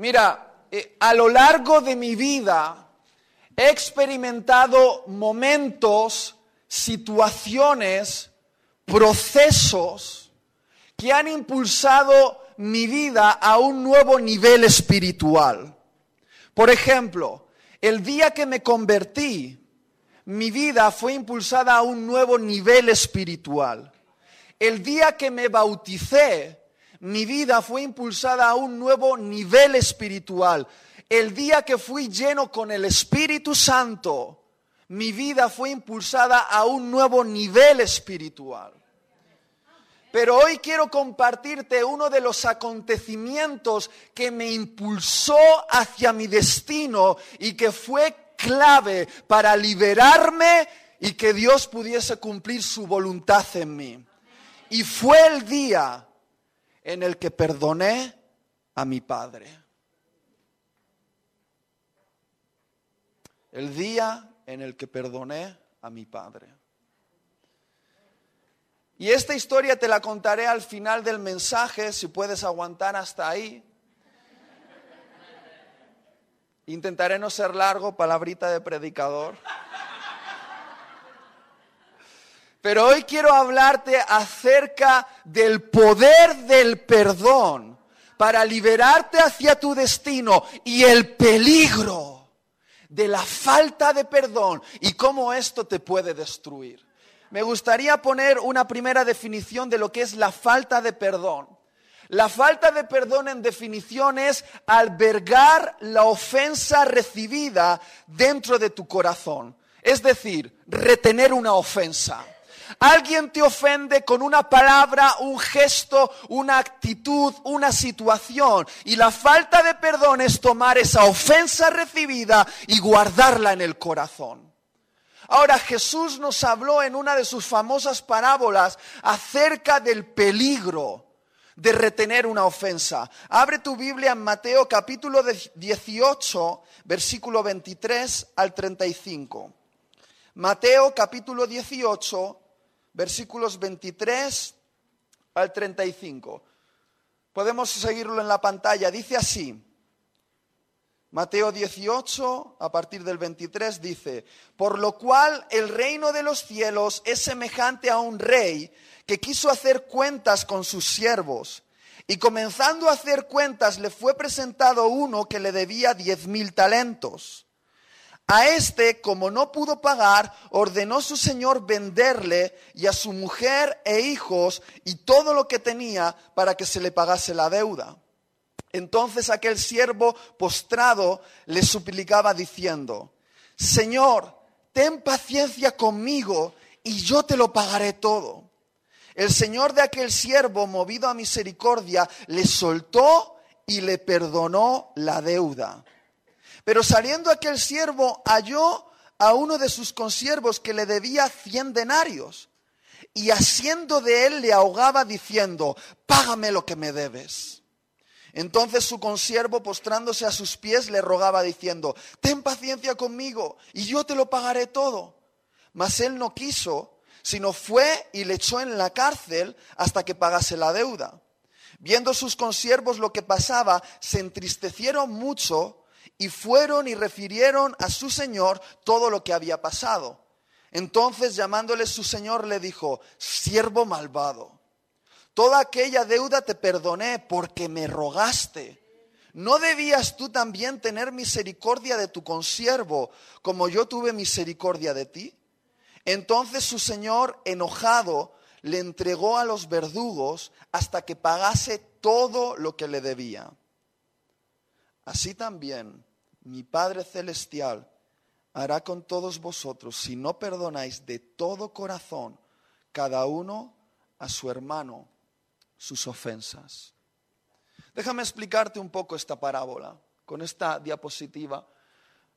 Mira, eh, a lo largo de mi vida he experimentado momentos, situaciones, procesos que han impulsado mi vida a un nuevo nivel espiritual. Por ejemplo, el día que me convertí, mi vida fue impulsada a un nuevo nivel espiritual. El día que me bauticé, mi vida fue impulsada a un nuevo nivel espiritual. El día que fui lleno con el Espíritu Santo, mi vida fue impulsada a un nuevo nivel espiritual. Pero hoy quiero compartirte uno de los acontecimientos que me impulsó hacia mi destino y que fue clave para liberarme y que Dios pudiese cumplir su voluntad en mí. Y fue el día en el que perdoné a mi padre. El día en el que perdoné a mi padre. Y esta historia te la contaré al final del mensaje, si puedes aguantar hasta ahí. Intentaré no ser largo, palabrita de predicador. Pero hoy quiero hablarte acerca del poder del perdón para liberarte hacia tu destino y el peligro de la falta de perdón y cómo esto te puede destruir. Me gustaría poner una primera definición de lo que es la falta de perdón. La falta de perdón en definición es albergar la ofensa recibida dentro de tu corazón. Es decir, retener una ofensa. Alguien te ofende con una palabra, un gesto, una actitud, una situación. Y la falta de perdón es tomar esa ofensa recibida y guardarla en el corazón. Ahora Jesús nos habló en una de sus famosas parábolas acerca del peligro de retener una ofensa. Abre tu Biblia en Mateo capítulo 18, versículo 23 al 35. Mateo capítulo 18, versículos 23 al 35. Podemos seguirlo en la pantalla. Dice así. Mateo 18, a partir del 23, dice, por lo cual el reino de los cielos es semejante a un rey que quiso hacer cuentas con sus siervos. Y comenzando a hacer cuentas le fue presentado uno que le debía diez mil talentos. A este, como no pudo pagar, ordenó su señor venderle y a su mujer e hijos y todo lo que tenía para que se le pagase la deuda. Entonces aquel siervo postrado le suplicaba diciendo, Señor, ten paciencia conmigo y yo te lo pagaré todo. El señor de aquel siervo, movido a misericordia, le soltó y le perdonó la deuda. Pero saliendo aquel siervo halló a uno de sus consiervos que le debía cien denarios y haciendo de él le ahogaba diciendo, págame lo que me debes. Entonces su consiervo, postrándose a sus pies, le rogaba diciendo, ten paciencia conmigo y yo te lo pagaré todo. Mas él no quiso, sino fue y le echó en la cárcel hasta que pagase la deuda. Viendo sus consiervos lo que pasaba, se entristecieron mucho y fueron y refirieron a su señor todo lo que había pasado. Entonces llamándole su señor le dijo, siervo malvado, toda aquella deuda te perdoné porque me rogaste. ¿No debías tú también tener misericordia de tu consiervo como yo tuve misericordia de ti? Entonces su señor, enojado, le entregó a los verdugos hasta que pagase todo lo que le debía. Así también mi Padre Celestial hará con todos vosotros si no perdonáis de todo corazón cada uno a su hermano sus ofensas. Déjame explicarte un poco esta parábola con esta diapositiva.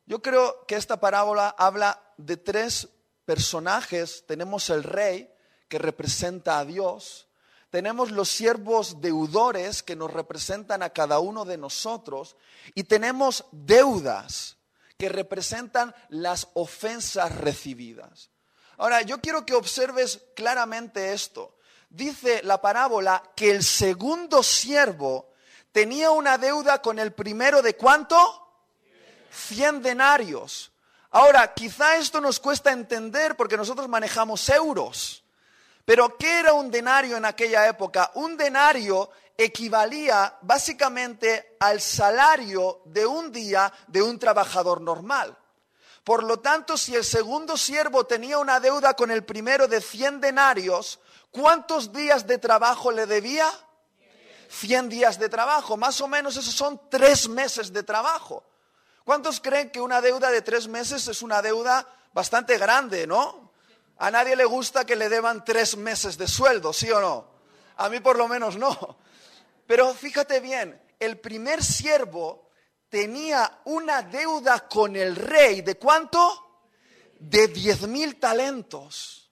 Yo creo que esta parábola habla de tres personajes. Tenemos el rey que representa a Dios, tenemos los siervos deudores que nos representan a cada uno de nosotros y tenemos deudas que representan las ofensas recibidas. Ahora, yo quiero que observes claramente esto. Dice la parábola que el segundo siervo tenía una deuda con el primero de cuánto? 100 denarios. Ahora, quizá esto nos cuesta entender porque nosotros manejamos euros. Pero ¿qué era un denario en aquella época? Un denario equivalía básicamente al salario de un día de un trabajador normal. Por lo tanto, si el segundo siervo tenía una deuda con el primero de 100 denarios, ¿cuántos días de trabajo le debía? 100 días de trabajo. Más o menos esos son tres meses de trabajo. ¿Cuántos creen que una deuda de tres meses es una deuda bastante grande, no? A nadie le gusta que le deban tres meses de sueldo, ¿sí o no? A mí por lo menos no. Pero fíjate bien, el primer siervo tenía una deuda con el rey de cuánto? De diez mil talentos.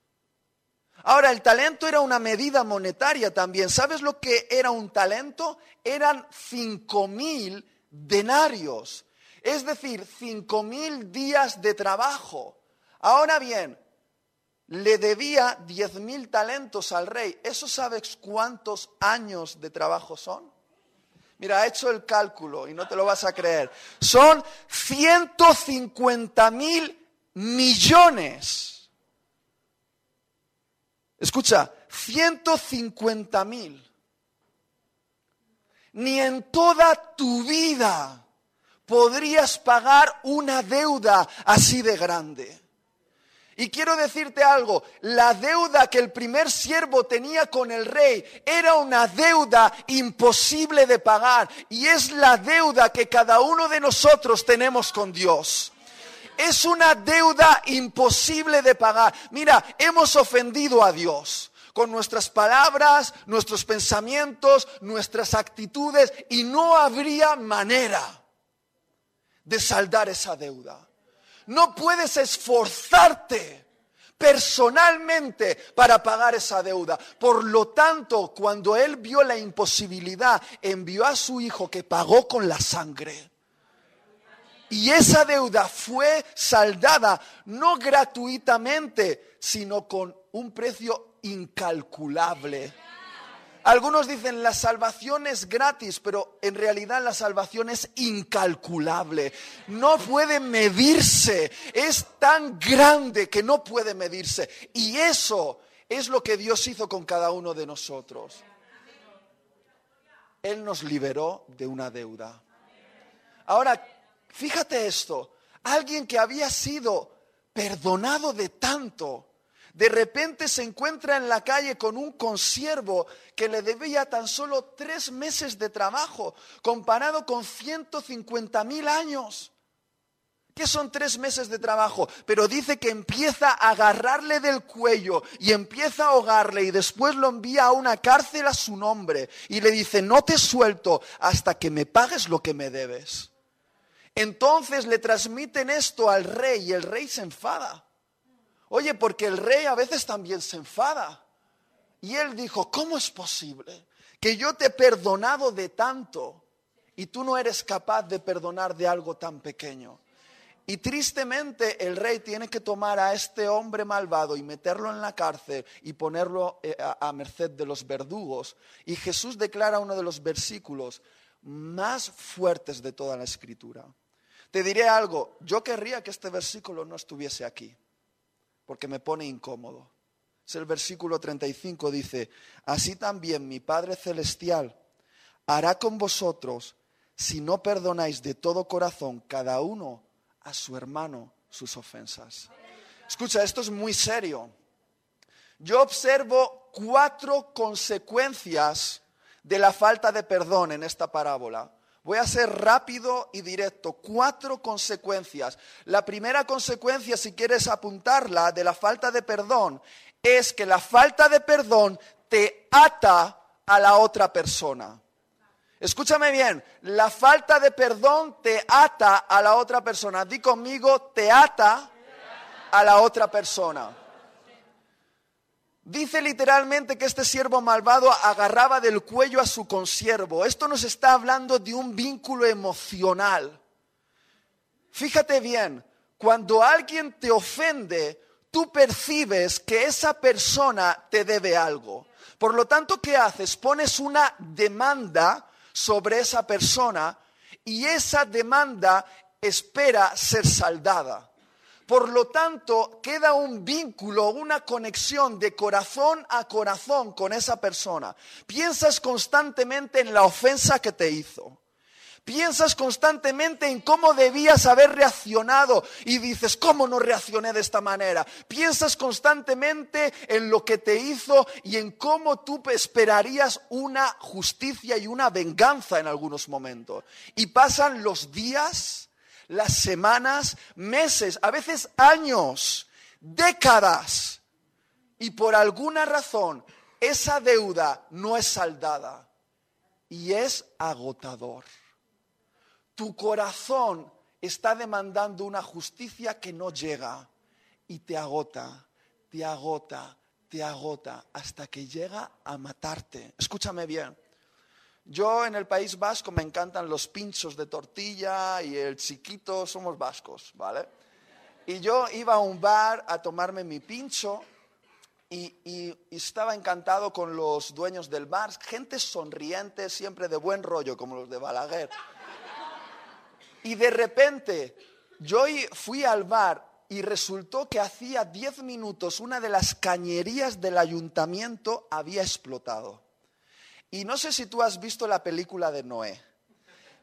Ahora, el talento era una medida monetaria también. ¿Sabes lo que era un talento? Eran cinco mil denarios. Es decir, cinco mil días de trabajo. Ahora bien, le debía diez mil talentos al rey. ¿Eso sabes cuántos años de trabajo son? Mira, ha hecho el cálculo y no te lo vas a creer. Son 150 mil millones. Escucha, 150 mil. Ni en toda tu vida podrías pagar una deuda así de grande. Y quiero decirte algo, la deuda que el primer siervo tenía con el rey era una deuda imposible de pagar y es la deuda que cada uno de nosotros tenemos con Dios. Es una deuda imposible de pagar. Mira, hemos ofendido a Dios con nuestras palabras, nuestros pensamientos, nuestras actitudes y no habría manera de saldar esa deuda. No puedes esforzarte personalmente para pagar esa deuda. Por lo tanto, cuando él vio la imposibilidad, envió a su hijo que pagó con la sangre. Y esa deuda fue saldada no gratuitamente, sino con un precio incalculable. Algunos dicen la salvación es gratis, pero en realidad la salvación es incalculable. No puede medirse. Es tan grande que no puede medirse. Y eso es lo que Dios hizo con cada uno de nosotros. Él nos liberó de una deuda. Ahora, fíjate esto. Alguien que había sido perdonado de tanto de repente se encuentra en la calle con un consiervo que le debía tan solo tres meses de trabajo, comparado con 150 mil años. ¿Qué son tres meses de trabajo? Pero dice que empieza a agarrarle del cuello y empieza a ahogarle y después lo envía a una cárcel a su nombre y le dice, no te suelto hasta que me pagues lo que me debes. Entonces le transmiten esto al rey y el rey se enfada. Oye, porque el rey a veces también se enfada. Y él dijo, ¿cómo es posible que yo te he perdonado de tanto y tú no eres capaz de perdonar de algo tan pequeño? Y tristemente el rey tiene que tomar a este hombre malvado y meterlo en la cárcel y ponerlo eh, a merced de los verdugos. Y Jesús declara uno de los versículos más fuertes de toda la escritura. Te diré algo, yo querría que este versículo no estuviese aquí porque me pone incómodo. Es el versículo 35, dice, así también mi Padre Celestial hará con vosotros si no perdonáis de todo corazón cada uno a su hermano sus ofensas. Escucha, esto es muy serio. Yo observo cuatro consecuencias de la falta de perdón en esta parábola. Voy a ser rápido y directo. Cuatro consecuencias. La primera consecuencia, si quieres apuntarla, de la falta de perdón, es que la falta de perdón te ata a la otra persona. Escúchame bien, la falta de perdón te ata a la otra persona. Di conmigo, te ata a la otra persona. Dice literalmente que este siervo malvado agarraba del cuello a su consiervo. Esto nos está hablando de un vínculo emocional. Fíjate bien, cuando alguien te ofende, tú percibes que esa persona te debe algo. Por lo tanto, ¿qué haces? Pones una demanda sobre esa persona y esa demanda espera ser saldada. Por lo tanto, queda un vínculo, una conexión de corazón a corazón con esa persona. Piensas constantemente en la ofensa que te hizo. Piensas constantemente en cómo debías haber reaccionado y dices, ¿cómo no reaccioné de esta manera? Piensas constantemente en lo que te hizo y en cómo tú esperarías una justicia y una venganza en algunos momentos. Y pasan los días, las semanas, meses, a veces años, décadas. Y por alguna razón esa deuda no es saldada y es agotador. Tu corazón está demandando una justicia que no llega y te agota, te agota, te agota hasta que llega a matarte. Escúchame bien. Yo en el País Vasco me encantan los pinchos de tortilla y el chiquito, somos vascos, ¿vale? Y yo iba a un bar a tomarme mi pincho y, y, estaba encantado con los dueños del bar, gente sonriente, siempre de buen rollo, como los de Balaguer. Y de repente yo fui al bar y resultó que hacía 10 minutos una de las cañerías del ayuntamiento había explotado. Y no sé si tú has visto la película de Noé,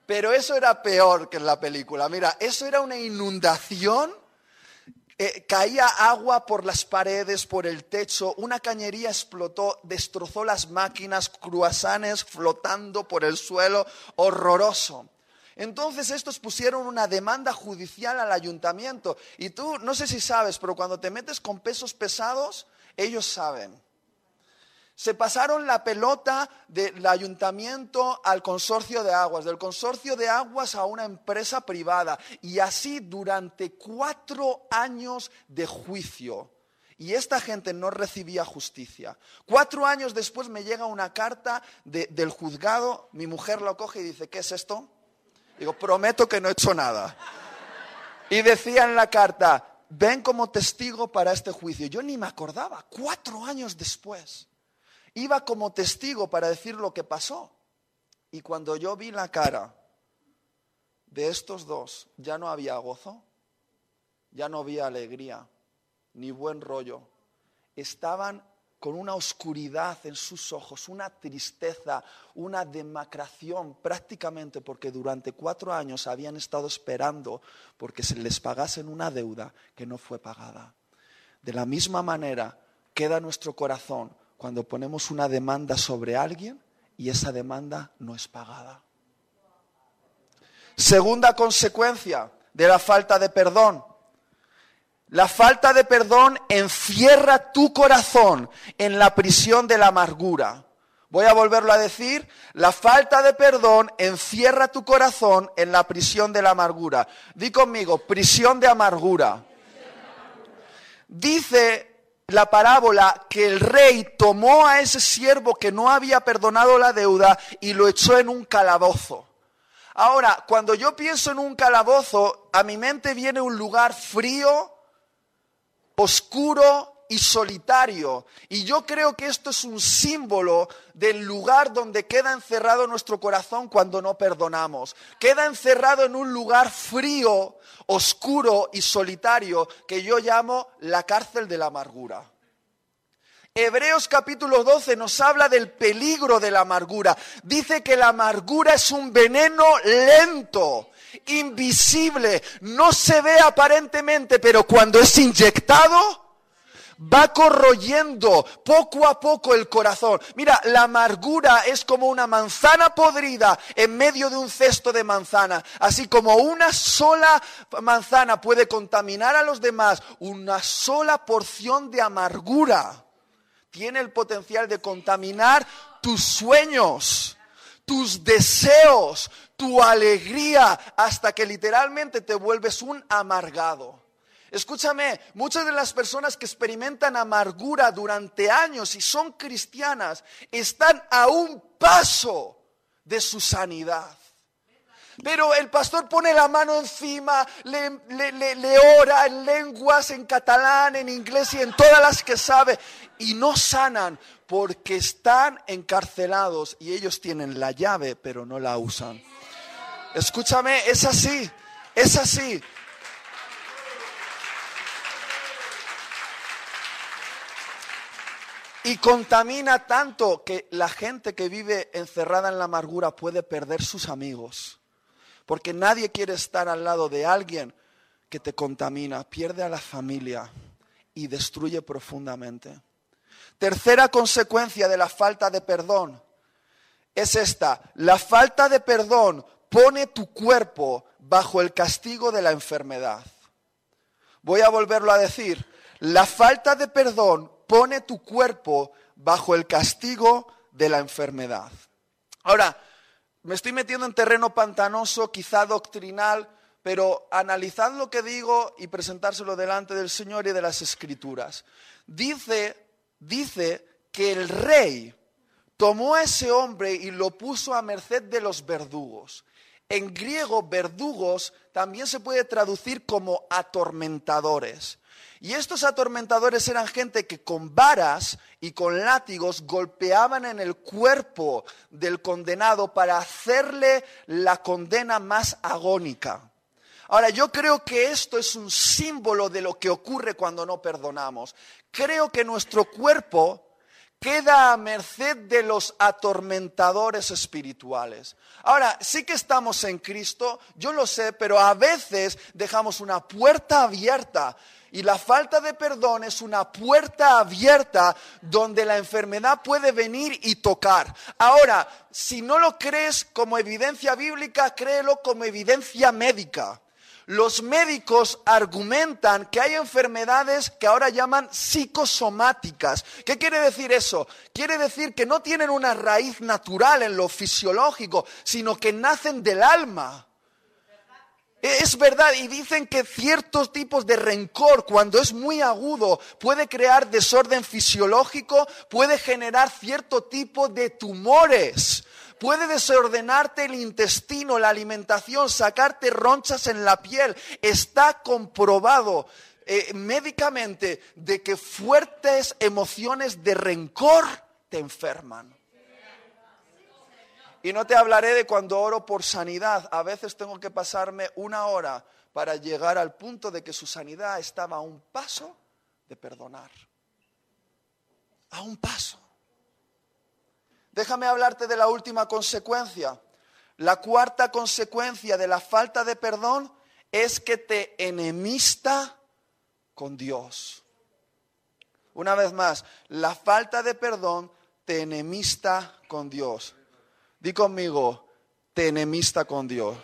pero eso era peor que en la película. Mira, eso era una inundación. Eh, caía agua por las paredes, por el techo, una cañería explotó, destrozó las máquinas, cruasanes flotando por el suelo, horroroso. Entonces estos pusieron una demanda judicial al ayuntamiento. Y tú, no sé si sabes, pero cuando te metes con pesos pesados, ellos saben. Se pasaron la pelota del ayuntamiento al consorcio de aguas, del consorcio de aguas a una empresa privada. Y así durante cuatro años de juicio. Y esta gente no recibía justicia. Cuatro años después me llega una carta del juzgado, mi mujer lo coge y dice, ¿qué es esto? Digo, prometo que no he hecho nada. Y decía en la carta, ven como testigo para este juicio. Yo ni me acordaba, cuatro años después. Iba como testigo para decir lo que pasó. Y cuando yo vi la cara de estos dos, ya no había gozo, ya no había alegría, ni buen rollo. Estaban con una oscuridad en sus ojos, una tristeza, una demacración, prácticamente porque durante cuatro años habían estado esperando porque se les pagasen una deuda que no fue pagada. De la misma manera queda nuestro corazón cuando ponemos una demanda sobre alguien y esa demanda no es pagada. Segunda consecuencia de la falta de perdón la falta de perdón encierra tu corazón en la prisión de la amargura. Voy a volverlo a decir, la falta de perdón encierra tu corazón en la prisión de la amargura. Di conmigo, prisión de amargura. Dice la parábola que el rey tomó a ese siervo que no había perdonado la deuda y lo echó en un calabozo. Ahora, cuando yo pienso en un calabozo, a mi mente viene un lugar frío, oscuro y solitario. Y yo creo que esto es un símbolo del lugar donde queda encerrado nuestro corazón cuando no perdonamos. Queda encerrado en un lugar frío, oscuro y solitario que yo llamo la cárcel de la amargura. Hebreos capítulo 12 nos habla del peligro de la amargura. Dice que la amargura es un veneno lento invisible, no se ve aparentemente, pero cuando es inyectado, va corroyendo poco a poco el corazón. Mira, la amargura es como una manzana podrida en medio de un cesto de manzana. Así como una sola manzana puede contaminar a los demás, una sola porción de amargura tiene el potencial de contaminar tus sueños, tus deseos, tu alegría, hasta que literalmente te vuelves un amargado. Escúchame, muchas de las personas que experimentan amargura durante años y son cristianas están a un paso de su sanidad. Pero el pastor pone la mano encima, le, le, ora en lenguas, en catalán, en inglés y en todas las que sabe, y no sanan porque están encarcelados y ellos tienen la llave, pero no la usan. Escúchame, es así, es así. Y contamina tanto que la gente que vive encerrada en la amargura puede perder sus amigos. Porque nadie quiere estar al lado de alguien que te contamina, pierde a la familia y destruye profundamente. Tercera consecuencia de la falta de perdón es esta. La falta de perdón pone tu cuerpo bajo el castigo de la enfermedad. Voy a volverlo a decir. La falta de perdón pone tu cuerpo bajo el castigo de la enfermedad. Ahora, me estoy metiendo en terreno pantanoso, quizá doctrinal, pero analizad lo que digo y presentárselo delante del Señor y de las Escrituras. Dice, dice que el rey tomó a ese hombre y lo puso a merced de los verdugos. En griego, verdugos también se puede traducir como atormentadores. Y estos atormentadores eran gente que con varas y con látigos golpeaban en el cuerpo del condenado para hacerle la condena más agónica. Ahora, yo creo que esto es un símbolo de lo que ocurre cuando no perdonamos. Creo que nuestro cuerpo queda a merced de los atormentadores espirituales. Ahora, sí que estamos en Cristo, yo lo sé, pero a veces dejamos una puerta abierta y la falta de perdón es una puerta abierta donde la enfermedad puede venir y tocar. Ahora, si no lo crees como evidencia bíblica, créelo como evidencia médica. Los médicos argumentan que hay enfermedades que ahora llaman psicosomáticas. ¿Qué quiere decir eso? Quiere decir que no tienen una raíz natural en lo fisiológico, sino que nacen del alma. Es verdad, y dicen que ciertos tipos de rencor, cuando es muy agudo, puede crear desorden fisiológico, puede generar cierto tipo de tumores, puede desordenarte el intestino, la alimentación, sacarte ronchas en la piel. Está comprobado eh, médicamente de que fuertes emociones de rencor te enferman. Y no te hablaré de cuando oro por sanidad. A veces tengo que pasarme una hora para llegar al punto de que su sanidad estaba a un paso de perdonar. A un paso. Déjame hablarte de la última consecuencia. La cuarta consecuencia de la falta de perdón es que te enemista con Dios. Una vez más, la falta de perdón te enemista con Dios. Di conmigo, te enemista con Dios.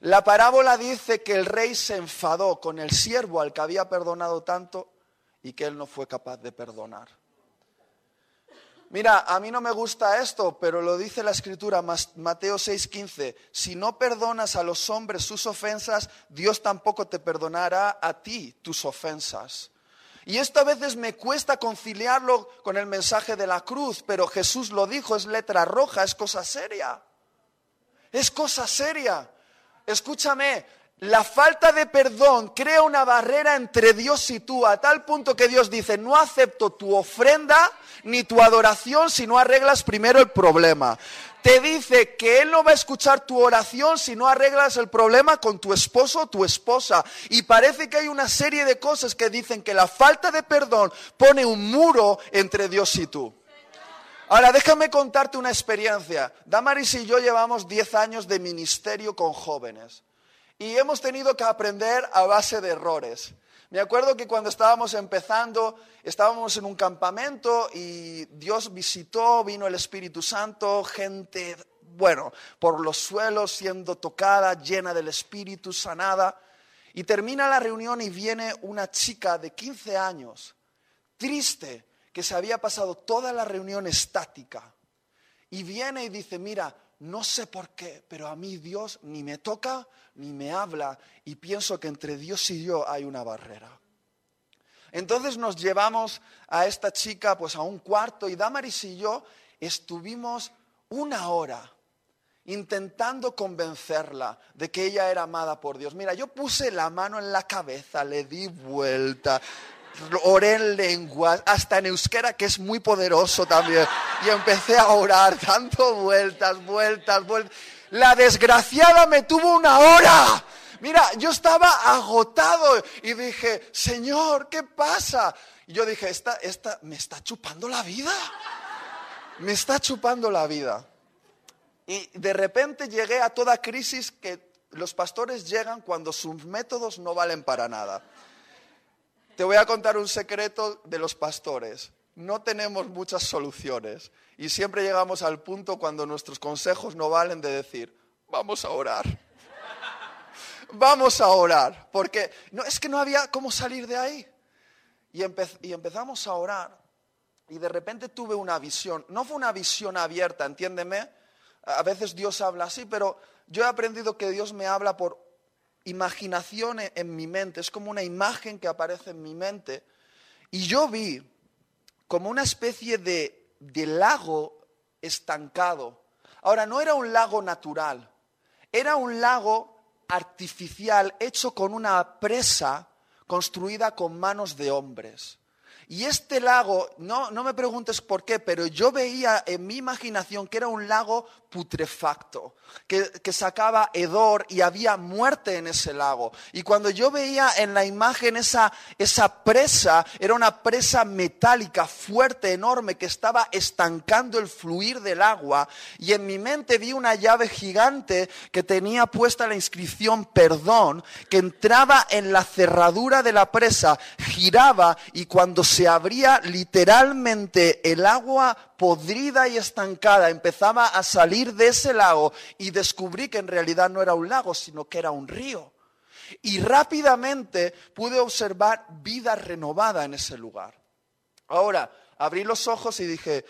La parábola dice que el rey se enfadó con el siervo al que había perdonado tanto y que él no fue capaz de perdonar. Mira, a mí no me gusta esto, pero lo dice la escritura, Mateo 6:15, si no perdonas a los hombres sus ofensas, Dios tampoco te perdonará a ti tus ofensas. Y esto a veces me cuesta conciliarlo con el mensaje de la cruz, pero Jesús lo dijo, es letra roja, es cosa seria. Es cosa seria. Escúchame, la falta de perdón crea una barrera entre Dios y tú, a tal punto que Dios dice, no acepto tu ofrenda ni tu adoración si no arreglas primero el problema te dice que Él no va a escuchar tu oración si no arreglas el problema con tu esposo o tu esposa. Y parece que hay una serie de cosas que dicen que la falta de perdón pone un muro entre Dios y tú. Ahora, déjame contarte una experiencia. Damaris y yo llevamos 10 años de ministerio con jóvenes y hemos tenido que aprender a base de errores. Me acuerdo que cuando estábamos empezando, estábamos en un campamento y Dios visitó, vino el Espíritu Santo, gente, bueno, por los suelos siendo tocada, llena del Espíritu, sanada. Y termina la reunión y viene una chica de 15 años, triste, que se había pasado toda la reunión estática. Y viene y dice, mira, no sé por qué, pero a mí Dios ni me toca ni me habla y pienso que entre Dios y yo hay una barrera. Entonces nos llevamos a esta chica pues a un cuarto y Damaris y yo estuvimos una hora intentando convencerla de que ella era amada por Dios. Mira, yo puse la mano en la cabeza, le di vuelta, oré en lengua, hasta en euskera, que es muy poderoso también, y empecé a orar, dando vueltas, vueltas, vueltas. La desgraciada me tuvo una hora. Mira, yo estaba agotado y dije, Señor, ¿qué pasa? Y yo dije, esta, esta me está chupando la vida. Me está chupando la vida. Y de repente llegué a toda crisis que los pastores llegan cuando sus métodos no valen para nada. Te voy a contar un secreto de los pastores. No tenemos muchas soluciones y siempre llegamos al punto cuando nuestros consejos no valen de decir, vamos a orar. vamos a orar, porque no, es que no había cómo salir de ahí. Y, empezamos a orar y de repente tuve una visión. No fue una visión abierta, entiéndeme. A veces Dios habla así, pero yo he aprendido que Dios me habla por imaginación en mi mente, es como una imagen que aparece en mi mente. Y yo vi como una especie de, de lago estancado. Ahora, no era un lago natural, era un lago artificial hecho con una presa construida con manos de hombres. Y este lago, no, no me preguntes por qué, pero yo veía en mi imaginación que era un lago putrefacto, que, que, sacaba hedor y había muerte en ese lago. Y cuando yo veía en la imagen esa, esa presa, era una presa metálica fuerte, enorme, que estaba estancando el fluir del agua. Y en mi mente vi una llave gigante que tenía puesta la inscripción perdón, que entraba en la cerradura de la presa, giraba y cuando se abría literalmente el agua podrida y estancada empezaba a salir de ese lago y descubrí que en realidad no era un lago, sino que era un río. Y rápidamente pude observar vida renovada en ese lugar. Ahora, abrí los ojos y dije,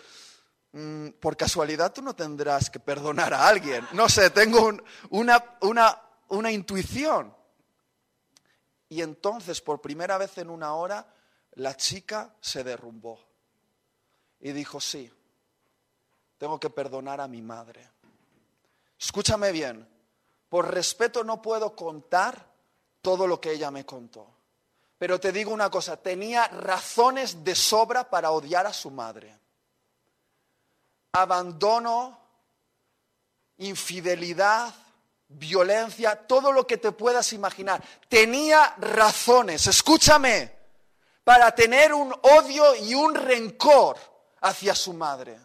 mm, por casualidad tú no tendrás que perdonar a alguien. No sé, tengo una, una, una intuición. Y entonces, por primera vez en una hora, la chica se derrumbó y dijo, sí, tengo que perdonar a mi madre. Escúchame bien, por respeto no puedo contar todo lo que ella me contó. Pero te digo una cosa, tenía razones de sobra para odiar a su madre. Abandono, infidelidad, violencia, todo lo que te puedas imaginar. Tenía razones, escúchame, para tener un odio y un rencor hacia su madre.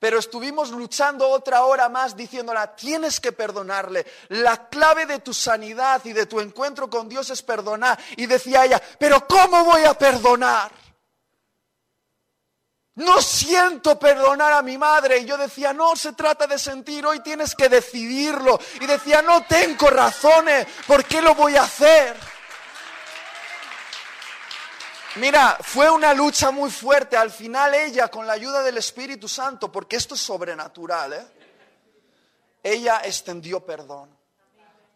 Pero estuvimos luchando otra hora más diciéndola, tienes que perdonarle. La clave de tu sanidad y de tu encuentro con Dios es perdonar. Y decía ella, pero ¿cómo voy a perdonar? No siento perdonar a mi madre. Y yo decía, no se trata de sentir, hoy tienes que decidirlo. Y decía, no tengo razones, ¿por qué lo voy a hacer? Mira, fue una lucha muy fuerte. Al final ella, con la ayuda del Espíritu Santo, porque esto es sobrenatural, ¿eh? ella extendió perdón.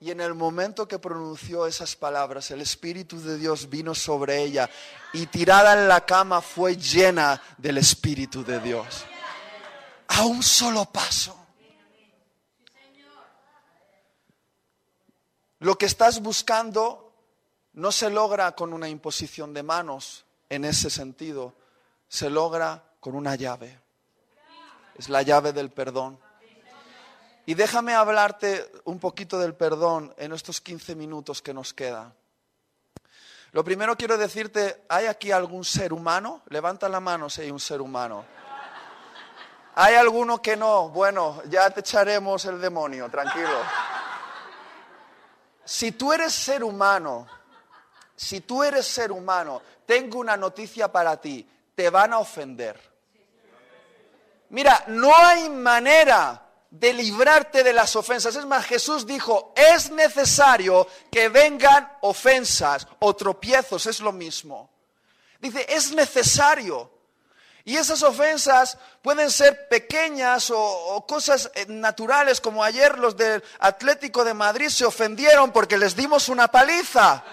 Y en el momento que pronunció esas palabras, el Espíritu de Dios vino sobre ella y tirada en la cama fue llena del Espíritu de Dios. A un solo paso. Lo que estás buscando no se logra con una imposición de manos en ese sentido, se logra con una llave. Es la llave del perdón. Y déjame hablarte un poquito del perdón en estos 15 minutos que nos queda. Lo primero quiero decirte, ¿hay aquí algún ser humano? Levanta la mano si hay un ser humano. ¿Hay alguno que no? Bueno, ya te echaremos el demonio, tranquilo. Si tú eres ser humano, si tú eres ser humano, tengo una noticia para ti, te van a ofender. Mira, no hay manera de librarte de las ofensas. Es más, Jesús dijo, es necesario que vengan ofensas o tropiezos, es lo mismo. Dice, es necesario. Y esas ofensas pueden ser pequeñas o, o, cosas eh, naturales, como ayer los del Atlético de Madrid se ofendieron porque les dimos una paliza.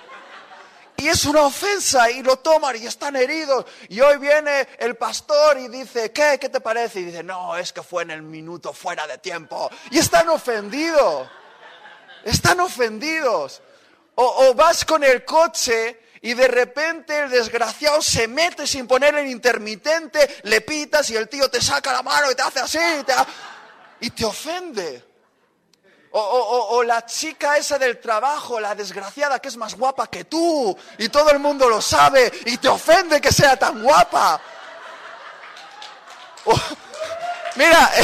Y es una ofensa y lo toman y están heridos. Y hoy viene el pastor y dice, ¿qué? ¿Qué te parece? Y dice, no, es que fue en el minuto fuera de tiempo. Y están ofendidos. Están ofendidos. O, vas con el coche y de repente el desgraciado se mete sin poner el intermitente, le pitas y el tío te saca la mano y te hace así y te, ofende. O, la chica esa del trabajo, la desgraciada que es más guapa que tú y todo el mundo lo sabe y te ofende que sea tan guapa. mira,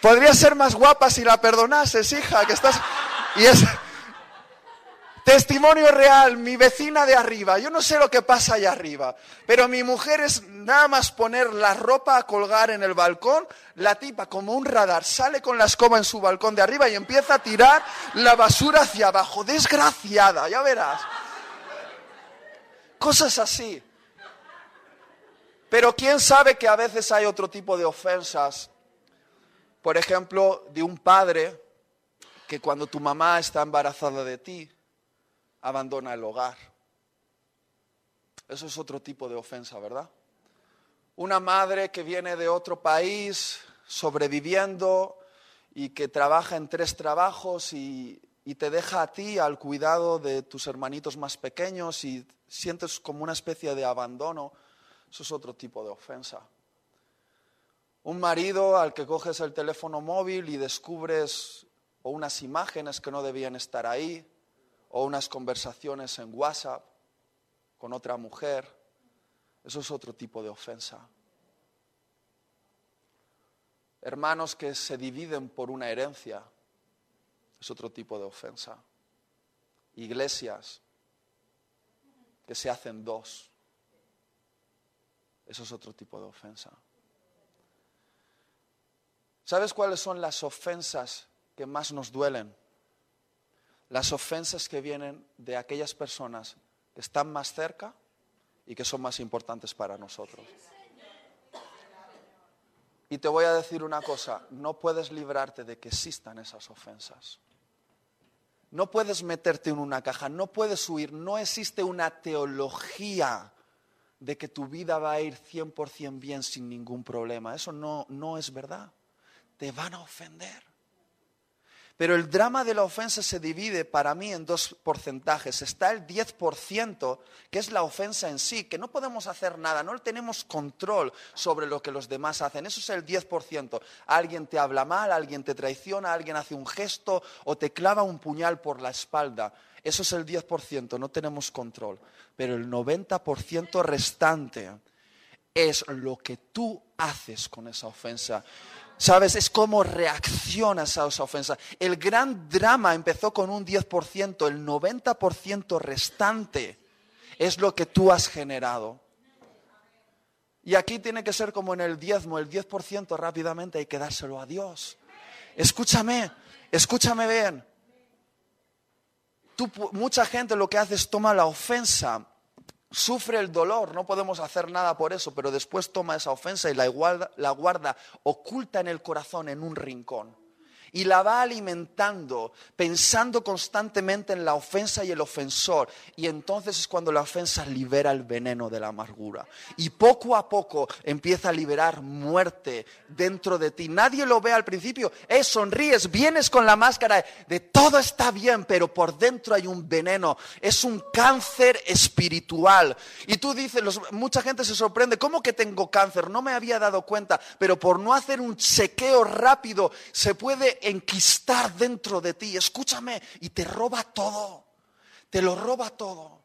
Podría ser más guapa si la perdonases, hija, que estás... Y es testimonio real, mi vecina de arriba. Yo no sé lo que pasa allá arriba, pero mi mujer es nada más poner la ropa a colgar en el balcón, la tipa como un radar sale con la escoba en su balcón de arriba y empieza a tirar la basura hacia abajo. Desgraciada, ya verás. Cosas así. Pero quién sabe que a veces hay otro tipo de ofensas por ejemplo, de un padre que cuando tu mamá está embarazada de ti, abandona el hogar. Eso es otro tipo de ofensa, ¿verdad? Una madre que viene de otro país sobreviviendo y que trabaja en tres trabajos y, te deja a ti al cuidado de tus hermanitos más pequeños y sientes como una especie de abandono, eso es otro tipo de ofensa. Un marido al que coges el teléfono móvil y descubres o unas imágenes que no debían estar ahí, o unas conversaciones en WhatsApp con otra mujer, eso es otro tipo de ofensa. Hermanos que se dividen por una herencia, es otro tipo de ofensa. Iglesias que se hacen dos, eso es otro tipo de ofensa. ¿Sabes cuáles son las ofensas que más nos duelen? Las ofensas que vienen de aquellas personas que están más cerca y que son más importantes para nosotros. Y te voy a decir una cosa, no puedes librarte de que existan esas ofensas. No puedes meterte en una caja, no puedes huir, no existe una teología de que tu vida va a ir 100% bien sin ningún problema. Eso no, no es verdad te van a ofender. Pero el drama de la ofensa se divide para mí en dos porcentajes. Está el 10%, que es la ofensa en sí, que no podemos hacer nada, no tenemos control sobre lo que los demás hacen. Eso es el 10%. Alguien te habla mal, alguien te traiciona, alguien hace un gesto o te clava un puñal por la espalda. Eso es el 10%, no tenemos control. Pero el 90% restante es lo que tú haces con esa ofensa. ¿Sabes? Es cómo reaccionas a esa ofensa. El gran drama empezó con un 10%, el 90% restante es lo que tú has generado. Y aquí tiene que ser como en el diezmo, el 10% rápidamente hay que dárselo a Dios. Escúchame, escúchame bien. Tú, mucha gente lo que hace es toma la ofensa sufre el dolor, no podemos hacer nada por eso, pero después toma esa ofensa y la guarda, la guarda oculta en el corazón en un rincón y la va alimentando, pensando constantemente en la ofensa y el ofensor. Y entonces es cuando la ofensa libera el veneno de la amargura. Y poco a poco empieza a liberar muerte dentro de ti. Nadie lo ve al principio. Eh, sonríes, vienes con la máscara de todo está bien, pero por dentro hay un veneno. Es un cáncer espiritual. Y tú dices, mucha gente se sorprende, ¿cómo que tengo cáncer? No me había dado cuenta, pero por no hacer un chequeo rápido se puede enquistar dentro de ti, escúchame, y te roba todo, te lo roba todo.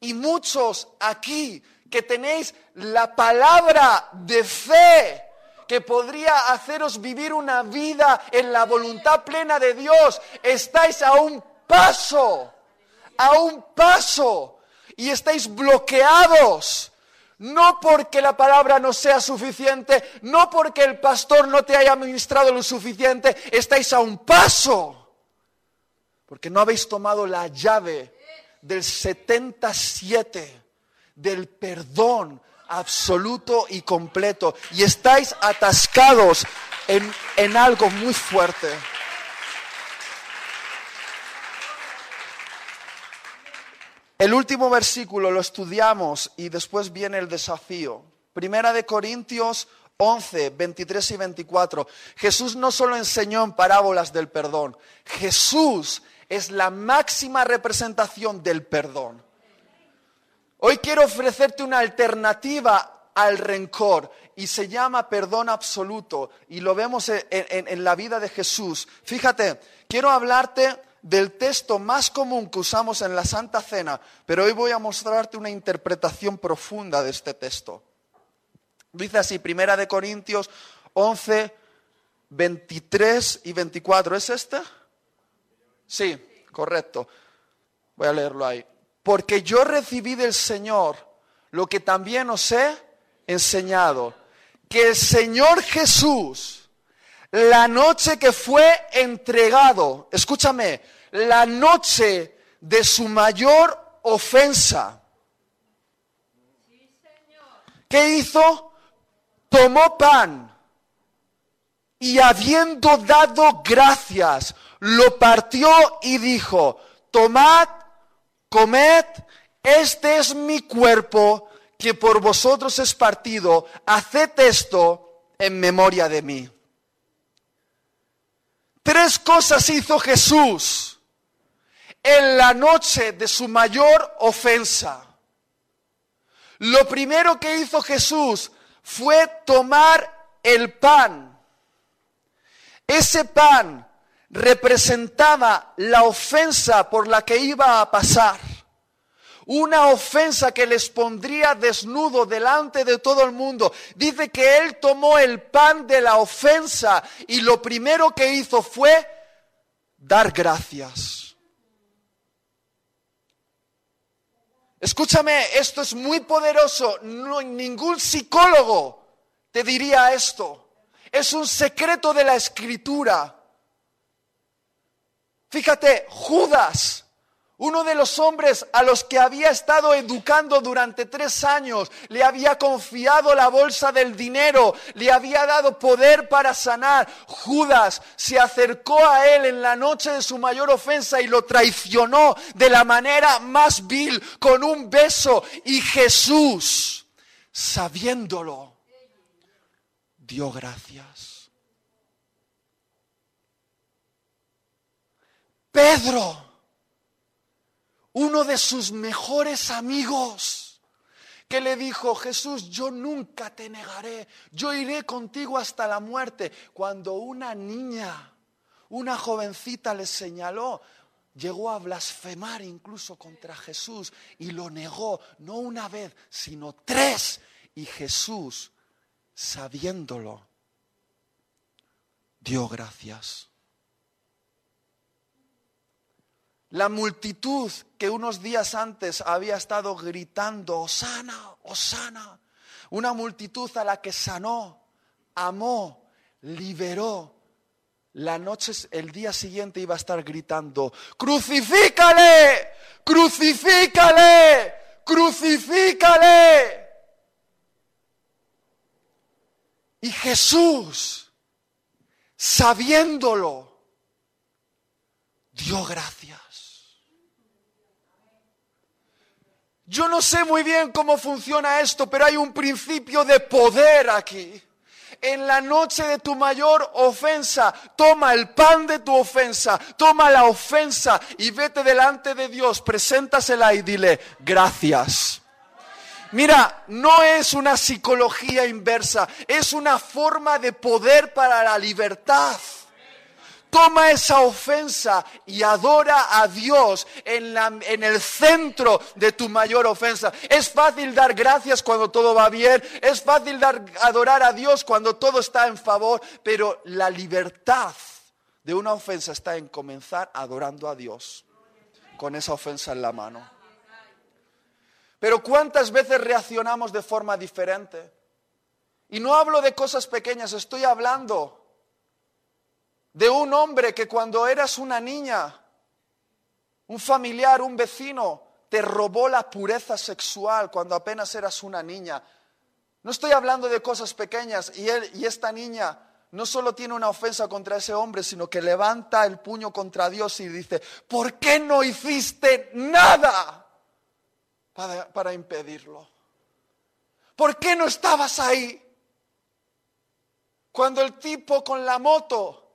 Y muchos aquí que tenéis la palabra de fe, que podría haceros vivir una vida en la voluntad plena de Dios, estáis a un paso, a un paso, y estáis bloqueados no porque la palabra no sea suficiente, no porque el pastor no te haya ministrado lo suficiente, estáis a un paso, porque no habéis tomado la llave del 77, del perdón absoluto y completo, y estáis atascados en, en algo muy fuerte. El último versículo lo estudiamos y después viene el desafío. Primera de Corintios 11, 23 y 24. Jesús no solo enseñó en parábolas del perdón, Jesús es la máxima representación del perdón. Hoy quiero ofrecerte una alternativa al rencor y se llama perdón absoluto y lo vemos en, en la vida de Jesús. Fíjate, quiero hablarte del texto más común que usamos en la Santa Cena, pero hoy voy a mostrarte una interpretación profunda de este texto. Dice así, Primera de Corintios 11, 23 y 24. ¿Es este? Sí, correcto. Voy a leerlo ahí. Porque yo recibí del Señor lo que también os he enseñado, que el Señor Jesús, la noche que fue entregado, escúchame, la noche de su mayor ofensa. ¿Qué hizo? Tomó pan y habiendo dado gracias, lo partió y dijo, tomad, comed, este es mi cuerpo que por vosotros es partido, haced esto en memoria de mí. Tres cosas hizo Jesús en la noche de su mayor ofensa. Lo primero que hizo Jesús fue tomar el pan. Ese pan representaba la ofensa por la que iba a pasar una ofensa que les pondría desnudo delante de todo el mundo. Dice que él tomó el pan de la ofensa y lo primero que hizo fue dar gracias. Escúchame, esto es muy poderoso. No, ningún psicólogo te diría esto. Es un secreto de la escritura. Fíjate, Judas uno de los hombres a los que había estado educando durante tres años le había confiado la bolsa del dinero, le había dado poder para sanar. Judas se acercó a él en la noche de su mayor ofensa y lo traicionó de la manera más vil, con un beso. Y Jesús, sabiéndolo, dio gracias. Pedro uno de sus mejores amigos, que le dijo, Jesús, yo nunca te negaré, yo iré contigo hasta la muerte. Cuando una niña, una jovencita le señaló, llegó a blasfemar incluso contra Jesús y lo negó, no una vez, sino tres. Y Jesús, sabiéndolo, dio gracias. La multitud que unos días antes había estado gritando, Osana, Osana, una multitud a la que sanó, amó, liberó. La noche, el día siguiente iba a estar gritando, crucifícale, crucifícale, crucifícale. Y Jesús, sabiéndolo, dio gracias. Yo no sé muy bien cómo funciona esto, pero hay un principio de poder aquí. En la noche de tu mayor ofensa, toma el pan de tu ofensa, toma la ofensa y vete delante de Dios, preséntasela y dile gracias. Mira, no es una psicología inversa, es una forma de poder para la libertad. Toma esa ofensa y adora a Dios en, el centro de tu mayor ofensa. Es fácil dar gracias cuando todo va bien, es fácil dar, adorar a Dios cuando todo está en favor, pero la libertad de una ofensa está en comenzar adorando a Dios con esa ofensa en la mano. Pero ¿cuántas veces reaccionamos de forma diferente? Y no hablo de cosas pequeñas, estoy hablando de un hombre que cuando eras una niña, un familiar, un vecino, te robó la pureza sexual cuando apenas eras una niña. No estoy hablando de cosas pequeñas y, él, y esta niña no solo tiene una ofensa contra ese hombre, sino que levanta el puño contra Dios y dice, ¿por qué no hiciste nada para, para impedirlo? ¿Por qué no estabas ahí? Cuando el tipo con la moto,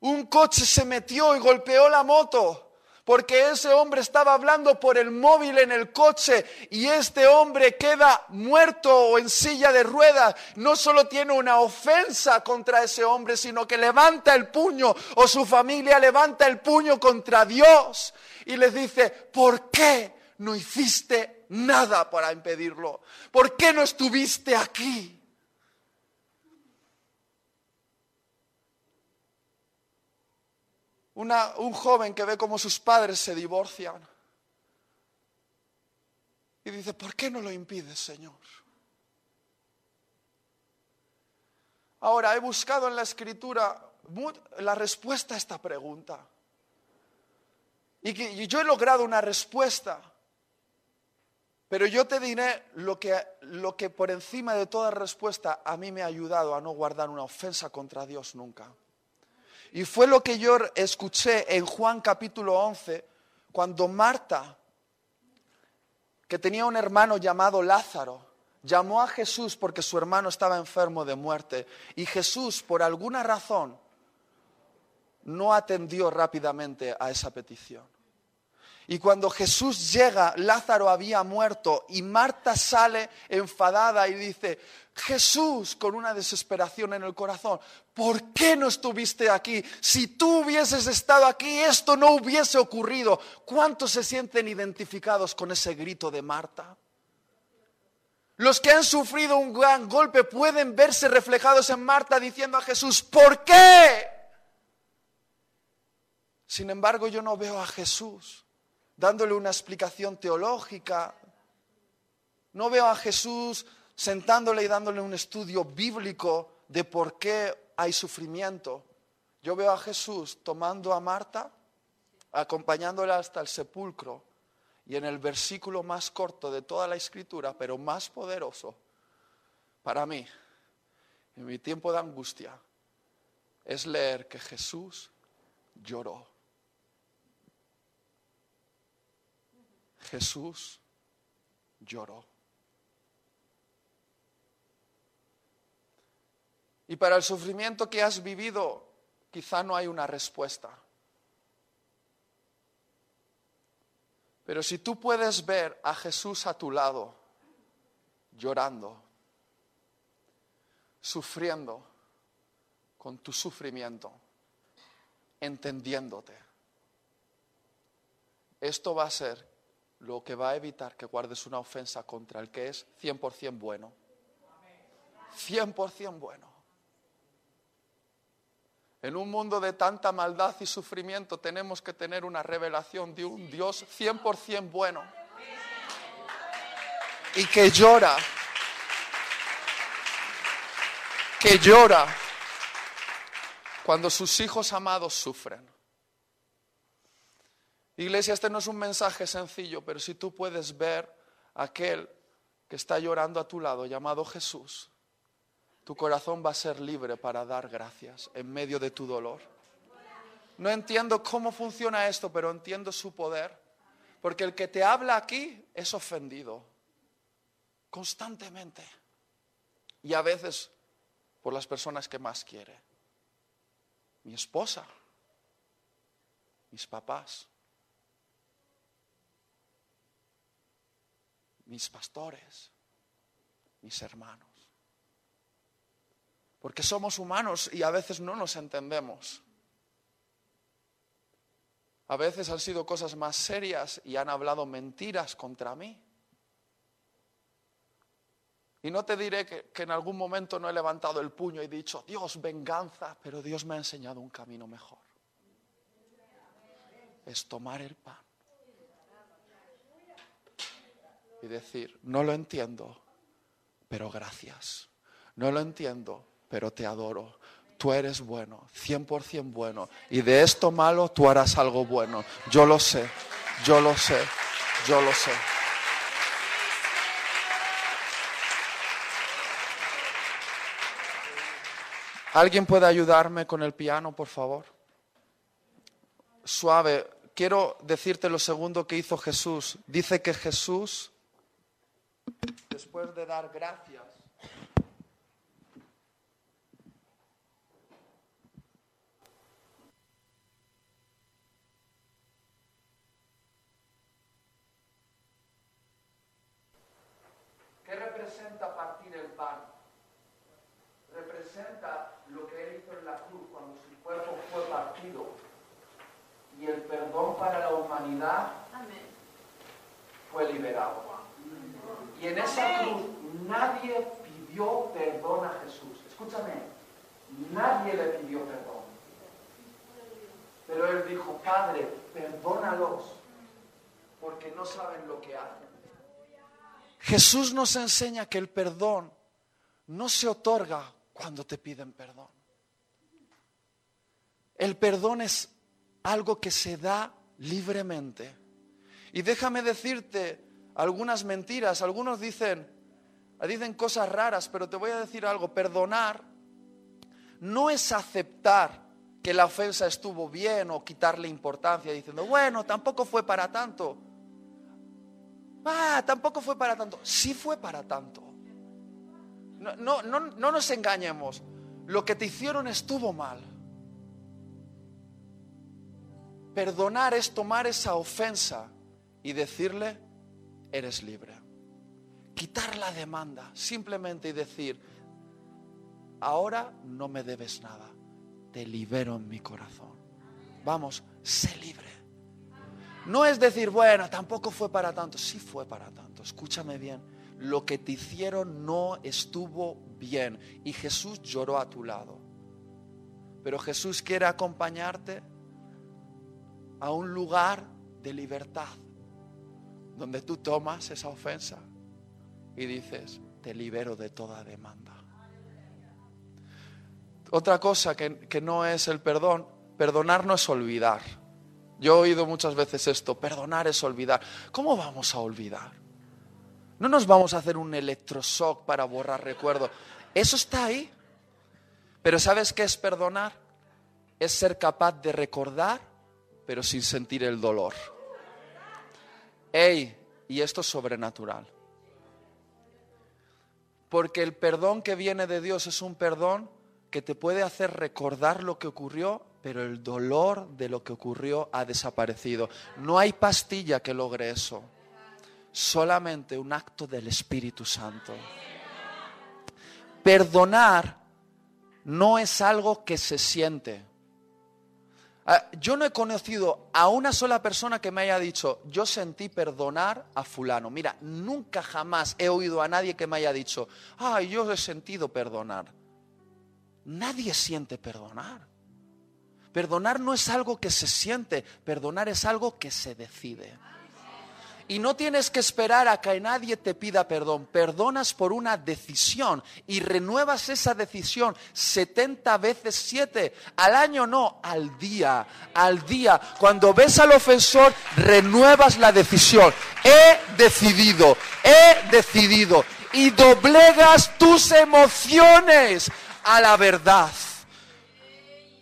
un coche se metió y golpeó la moto porque ese hombre estaba hablando por el móvil en el coche y este hombre queda muerto o en silla de ruedas, no solo tiene una ofensa contra ese hombre, sino que levanta el puño o su familia levanta el puño contra Dios y les dice, ¿por qué no hiciste nada para impedirlo? ¿Por qué no estuviste aquí? Un joven que ve cómo sus padres se divorcian. Y dice, ¿por qué no lo impides, Señor? Ahora, he buscado en la escritura la respuesta a esta pregunta. Y, y yo he logrado una respuesta. Pero yo te diré lo que, lo que por encima de toda respuesta a mí me ha ayudado a no guardar una ofensa contra Dios nunca. Y fue lo que yo escuché en Juan capítulo 11, cuando Marta, que tenía un hermano llamado Lázaro, llamó a Jesús porque su hermano estaba enfermo de muerte. Y Jesús, por alguna razón, no atendió rápidamente a esa petición. Y cuando Jesús llega, Lázaro había muerto y Marta sale enfadada y dice, Jesús, con una desesperación en el corazón, ¿por qué no estuviste aquí? Si tú hubieses estado aquí, esto no hubiese ocurrido. ¿Cuántos se sienten identificados con ese grito de Marta? Los que han sufrido un gran golpe pueden verse reflejados en Marta diciendo a Jesús, ¿por qué? Sin embargo, yo no veo a Jesús dándole una explicación teológica. No veo a Jesús sentándole y dándole un estudio bíblico de por qué hay sufrimiento. Yo veo a Jesús tomando a Marta, acompañándola hasta el sepulcro, y en el versículo más corto de toda la escritura, pero más poderoso, para mí, en mi tiempo de angustia, es leer que Jesús lloró. Jesús lloró. Y para el sufrimiento que has vivido, quizá no hay una respuesta. Pero si tú puedes ver a Jesús a tu lado, llorando, sufriendo con tu sufrimiento, entendiéndote, esto va a ser lo que va a evitar que guardes una ofensa contra el que es 100% bueno. 100% bueno. En un mundo de tanta maldad y sufrimiento tenemos que tener una revelación de un Dios 100% bueno. Y que llora. Que llora cuando sus hijos amados sufren. Iglesia, este no es un mensaje sencillo, pero si tú puedes ver a aquel que está llorando a tu lado, llamado Jesús, tu corazón va a ser libre para dar gracias en medio de tu dolor. No entiendo cómo funciona esto, pero entiendo su poder. Porque el que te habla aquí es ofendido constantemente. Y a veces por las personas que más quiere. Mi esposa, mis papás, mis pastores, mis hermanos. Porque somos humanos y a veces no nos entendemos. A veces han sido cosas más serias y han hablado mentiras contra mí. Y no te diré que, en algún momento no he levantado el puño y dicho, Dios, venganza, pero Dios me ha enseñado un camino mejor. Es tomar el pan y decir, no lo entiendo, pero gracias. No lo entiendo, pero te adoro. Tú eres bueno, 100% bueno. Y de esto malo tú harás algo bueno. Yo lo sé, yo lo sé, yo lo sé. ¿Alguien puede ayudarme con el piano, por favor? Suave. Quiero decirte lo segundo que hizo Jesús. Dice que Jesús, después de dar gracias, ¿Qué representa partir el pan? Representa lo que Él hizo en la cruz cuando su cuerpo fue partido y el perdón para la humanidad fue liberado. Y en esa cruz nadie pidió perdón a Jesús. Escúchame, nadie le pidió perdón. Pero Él dijo, Padre, perdónalos porque no saben lo que hacen. Jesús nos enseña que el perdón no se otorga cuando te piden perdón. El perdón es algo que se da libremente. Y déjame decirte algunas mentiras. Algunos dicen, dicen cosas raras, pero te voy a decir algo. Perdonar no es aceptar que la ofensa estuvo bien o quitarle importancia diciendo, bueno, tampoco fue para tanto. Ah, tampoco fue para tanto. Sí fue para tanto. No, no, no, no nos engañemos. Lo que te hicieron estuvo mal. Perdonar es tomar esa ofensa y decirle, eres libre. Quitar la demanda simplemente y decir, ahora no me debes nada, te libero en mi corazón. Vamos, sé libre. No es decir, bueno, tampoco fue para tanto. Sí fue para tanto. Escúchame bien. Lo que te hicieron no estuvo bien. Y Jesús lloró a tu lado. Pero Jesús quiere acompañarte a un lugar de libertad. Donde tú tomas esa ofensa y dices, te libero de toda demanda. Otra cosa que, que no es el perdón, perdonar no es olvidar. Yo he oído muchas veces esto, perdonar es olvidar. ¿Cómo vamos a olvidar? No nos vamos a hacer un electroshock para borrar recuerdos. Eso está ahí. Pero ¿sabes qué es perdonar? Es ser capaz de recordar, pero sin sentir el dolor. Ey, y esto es sobrenatural. Porque el perdón que viene de Dios es un perdón que te puede hacer recordar lo que ocurrió pero el dolor de lo que ocurrió ha desaparecido. No hay pastilla que logre eso, solamente un acto del Espíritu Santo. Perdonar no es algo que se siente. Ah, yo no he conocido a una sola persona que me haya dicho, yo sentí perdonar a fulano. Mira, nunca jamás he oído a nadie que me haya dicho, ay, yo he sentido perdonar. Nadie siente perdonar. Perdonar no es algo que se siente, perdonar es algo que se decide. Y no tienes que esperar a que nadie te pida perdón. Perdonas por una decisión y renuevas esa decisión 70 veces 7. Al año no, al día, al día. Cuando ves al ofensor, renuevas la decisión. He decidido, he decidido. Y doblegas tus emociones a la verdad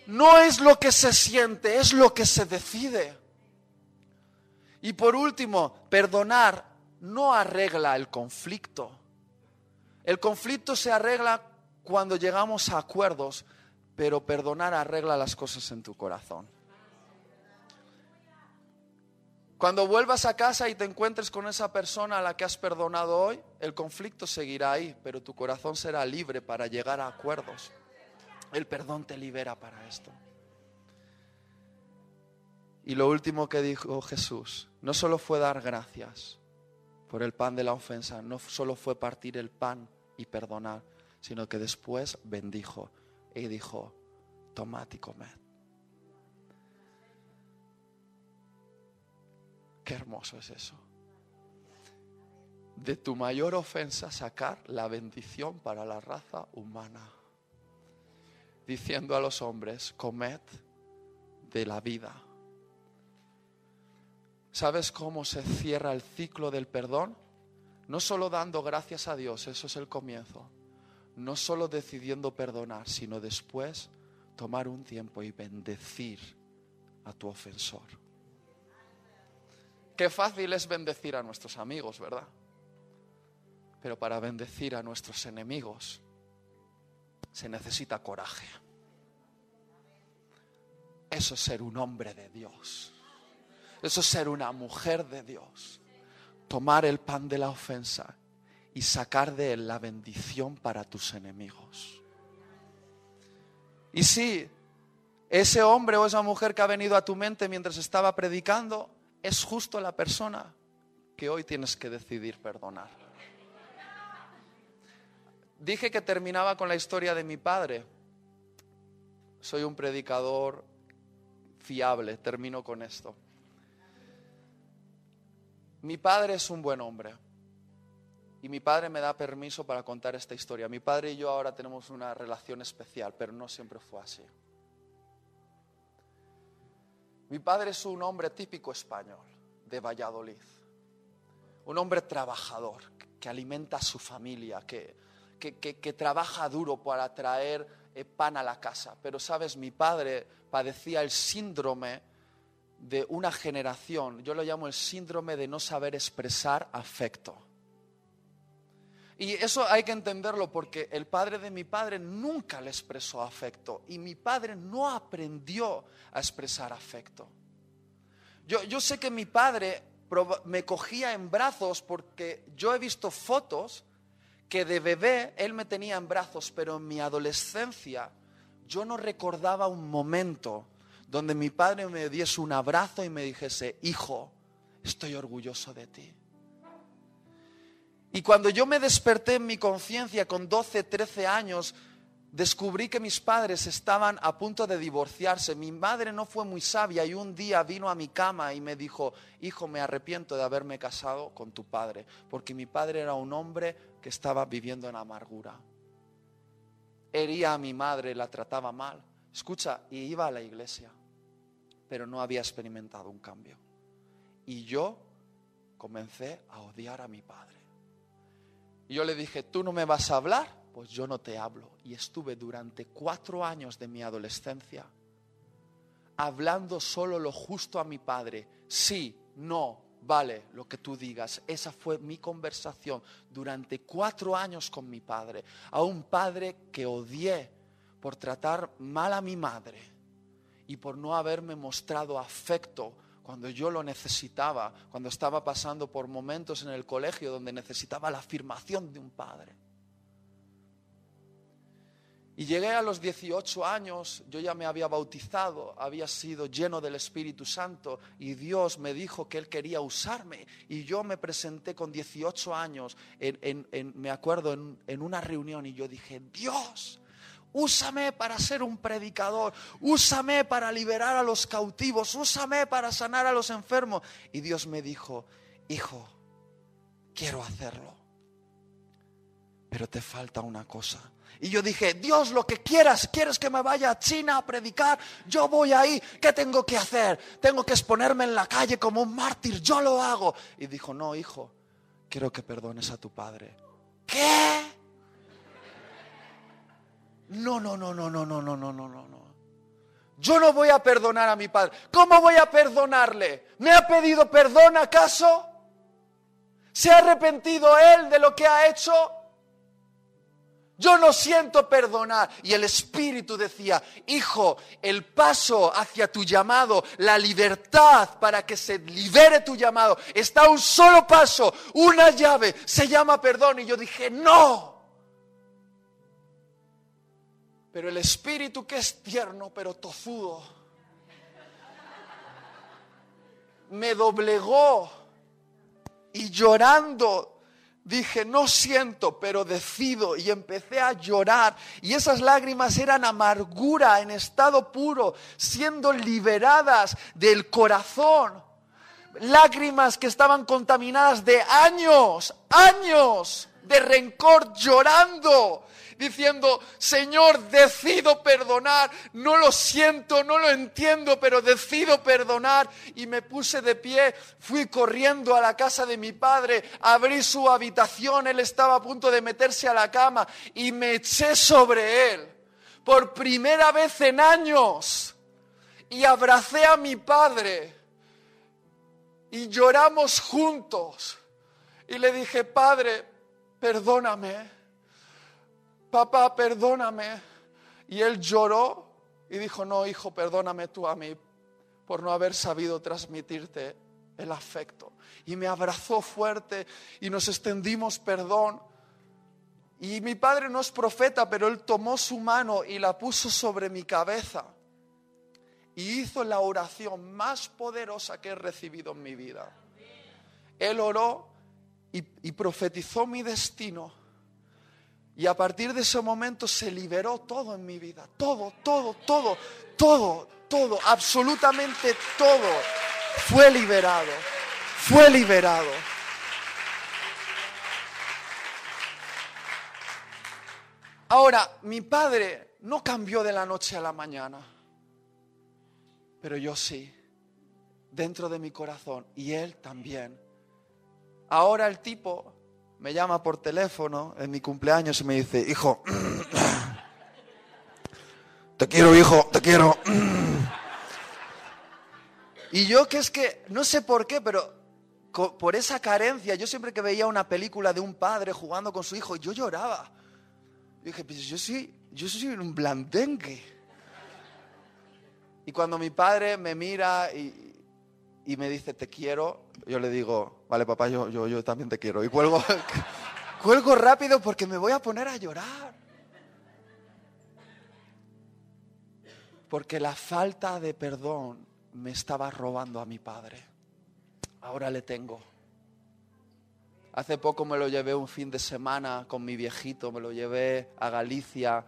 no es lo que se siente, es lo que se decide. Y por último, perdonar no arregla el conflicto. El conflicto se arregla cuando llegamos a acuerdos, pero perdonar arregla las cosas en tu corazón. Cuando vuelvas a casa y te encuentres con esa persona a la que has perdonado hoy, el conflicto seguirá ahí, pero tu corazón será libre para llegar a acuerdos. El perdón te libera para esto. Y lo último que dijo Jesús, no solo fue dar gracias por el pan de la ofensa, no solo fue partir el pan y perdonar, sino que después bendijo y dijo, tomad y comed. Qué hermoso es eso. De tu mayor ofensa sacar la bendición para la raza humana diciendo a los hombres, comed de la vida. ¿Sabes cómo se cierra el ciclo del perdón? No solo dando gracias a Dios, eso es el comienzo. no solo decidiendo perdonar, sino después tomar un tiempo y bendecir a tu ofensor. Qué fácil es bendecir a nuestros amigos, ¿verdad? Pero para bendecir a nuestros enemigos se necesita coraje. Eso es ser un hombre de Dios. Eso es ser una mujer de Dios. Tomar el pan de la ofensa y sacar de él la bendición para tus enemigos. Y si ese hombre o esa mujer que ha venido a tu mente mientras estaba predicando es justo la persona que hoy tienes que decidir perdonar. Dije que terminaba con la historia de mi padre. Soy un predicador fiable, termino con esto. Mi padre es un buen hombre. Y mi padre me da permiso para contar esta historia. Mi padre y yo ahora tenemos una relación especial, pero no siempre fue así. Mi padre es un hombre típico español, de Valladolid. Un hombre trabajador, que alimenta a su familia, que, que, trabaja duro para traer eh, pan a la casa. Pero sabes, mi padre padecía el síndrome de una generación, yo lo llamo el síndrome de no saber expresar afecto. Y eso hay que entenderlo porque el padre de mi padre nunca le expresó afecto y mi padre no aprendió a expresar afecto. Yo, yo sé que mi padre me cogía en brazos porque yo he visto fotos que de bebé él me tenía en brazos, pero en mi adolescencia yo no recordaba un momento donde mi padre me diese un abrazo y me dijese, hijo, estoy orgulloso de ti. Y cuando yo me desperté en mi conciencia con 12, 13 años, descubrí que mis padres estaban a punto de divorciarse. Mi madre no fue muy sabia y un día vino a mi cama y me dijo, hijo, me arrepiento de haberme casado con tu padre, porque mi padre era un hombre que estaba viviendo en amargura. Hería a mi madre, la trataba mal. Escucha, y iba a la iglesia, pero no había experimentado un cambio. Y yo comencé a odiar a mi padre. Y yo le dije, ¿tú no me vas a hablar? Pues yo no te hablo. Y estuve durante cuatro años de mi adolescencia hablando solo lo justo a mi padre. Sí, no, vale, lo que tú digas. Esa fue mi conversación durante cuatro años con mi padre. A un padre que odié por tratar mal a mi madre y por no haberme mostrado afecto cuando yo lo necesitaba, cuando estaba pasando por momentos en el colegio donde necesitaba la afirmación de un padre. Y llegué a los 18 años, yo ya me había bautizado, había sido lleno del Espíritu Santo y Dios me dijo que Él quería usarme. Y yo me presenté con 18 años, me acuerdo, en una reunión y yo dije, Dios, Úsame para ser un predicador. Úsame para liberar a los cautivos. Úsame para sanar a los enfermos. Y Dios me dijo, hijo, quiero hacerlo. Pero te falta una cosa. Y yo dije, Dios, lo que quieras, quieres que me vaya a China a predicar, yo voy ahí, ¿qué tengo que hacer? Tengo que exponerme en la calle como un mártir, yo lo hago. Y dijo, no, hijo, quiero que perdones a tu padre. ¿Qué? No, no, no, no, no, no, no, no, no, no, no. Yo no voy a perdonar a mi padre. ¿Cómo voy a perdonarle? ¿Me ha pedido perdón acaso? ¿Se ha arrepentido él de lo que ha hecho? Yo no siento perdonar. Y el Espíritu decía, hijo, el paso hacia tu llamado, la libertad para que se libere tu llamado, está un solo paso, una llave, se llama perdón. Y yo dije, no. Pero el espíritu que es tierno pero tozudo me doblegó y llorando dije, no siento, pero decido. Y empecé a llorar. Y esas lágrimas eran amargura en estado puro, siendo liberadas del corazón. Lágrimas que estaban contaminadas de años, años de rencor llorando, diciendo, Señor, decido perdonar, no lo siento, no lo entiendo, pero decido perdonar. Y me puse de pie, fui corriendo a la casa de mi padre, abrí su habitación, él estaba a punto de meterse a la cama y me eché sobre él por primera vez en años y abracé a mi padre y lloramos juntos. Y le dije, Padre, perdóname. Papá, perdóname. Y él lloró y dijo, no, hijo, perdóname tú a mí por no haber sabido transmitirte el afecto. Y me abrazó fuerte y nos extendimos perdón. Y mi padre no es profeta, pero él tomó su mano y la puso sobre mi cabeza y hizo la oración más poderosa que he recibido en mi vida. Él oró y, profetizó mi destino. Y a partir de ese momento se liberó todo en mi vida. Todo, todo, todo, todo, todo, absolutamente todo fue liberado. Fue liberado. Ahora, mi padre no cambió de la noche a la mañana pero yo sí, dentro de mi corazón, y él también. Ahora el tipo me llama por teléfono en mi cumpleaños y me dice, hijo, te quiero, hijo, te quiero. Y yo que es que, no sé por qué, pero por esa carencia, yo siempre que veía una película de un padre jugando con su hijo, yo lloraba. Yo dije, pues yo sí, yo soy un blandengue. Y cuando mi padre me mira y, me dice, te quiero, yo le digo, vale papá, yo, yo, yo también te quiero. Y cuelgo, cuelgo rápido porque me voy a poner a llorar. Porque la falta de perdón me estaba robando a mi padre. Ahora le tengo. Hace poco me lo llevé un fin de semana con mi viejito, me lo llevé a Galicia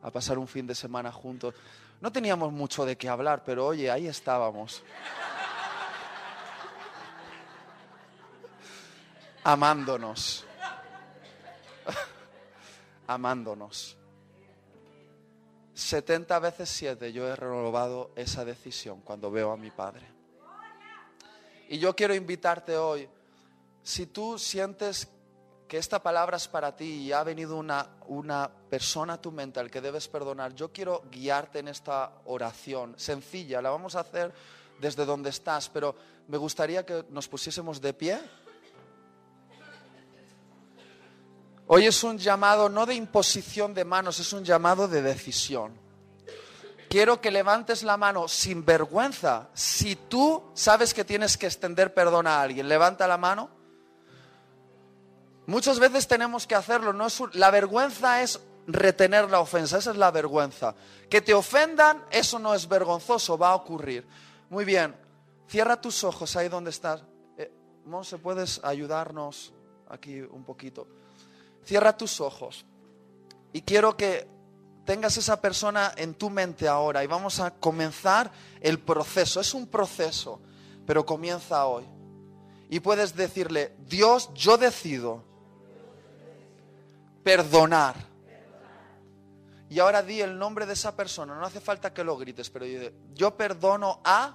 a pasar un fin de semana juntos. No teníamos mucho de qué hablar, pero oye, ahí estábamos. Amándonos. Amándonos. 70 veces 7 yo he renovado esa decisión cuando veo a mi padre. Y yo quiero invitarte hoy, si tú sientes que esta palabra es para ti y ha venido una, una persona a tu mente al que debes perdonar, yo quiero guiarte en esta oración sencilla. La vamos a hacer desde donde estás, pero me gustaría que nos pusiésemos de pie. Hoy es un llamado no de imposición de manos, es un llamado de decisión. Quiero que levantes la mano sin vergüenza. Si tú sabes que tienes que extender perdón a alguien, levanta la mano. Muchas veces tenemos que hacerlo. No es la vergüenza es retener la ofensa, esa es la vergüenza. Que te ofendan, eso no es vergonzoso, va a ocurrir. Muy bien, cierra tus ojos ahí donde estás. Eh, Monse, ¿puedes ayudarnos aquí un poquito? Cierra tus ojos. Y quiero que tengas esa persona en tu mente ahora y vamos a comenzar el proceso. Es un proceso, pero comienza hoy. Y puedes decirle, Dios, yo decido perdonar. Y ahora di el nombre de esa persona, no hace falta que lo grites, pero yo perdono a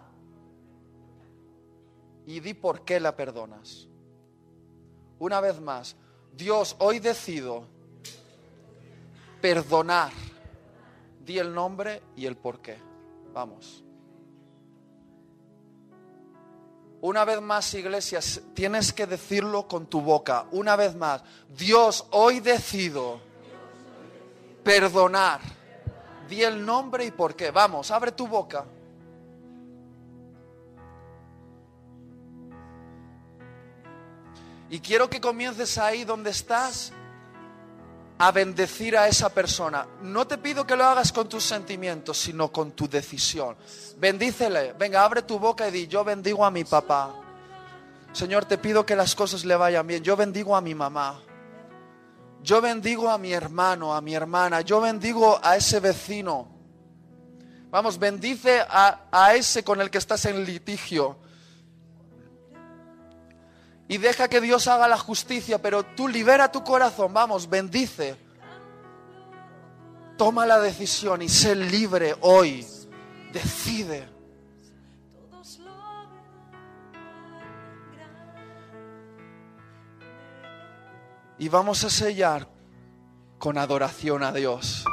y di por qué la perdonas. Una vez más, Dios, hoy decido perdonar. Di el nombre y el por qué. Vamos. Una vez más, iglesias, tienes que decirlo con tu boca. Una vez más, Dios, hoy decido perdonar. Di el nombre y por qué. Vamos, abre tu boca. Y quiero que comiences ahí donde estás a bendecir a esa persona. No te pido que lo hagas con tus sentimientos, sino con tu decisión. Bendícele. Venga, abre tu boca y di, yo bendigo a mi papá. Señor, te pido que las cosas le vayan bien. Yo bendigo a mi mamá. Yo bendigo a mi hermano, a mi hermana. Yo bendigo a ese vecino. Vamos, bendice a, a ese con el que estás en litigio. Y deja que Dios haga la justicia, pero tú libera tu corazón, vamos, bendice. Toma la decisión y sé libre hoy. Decide. Y vamos a sellar con adoración a Dios.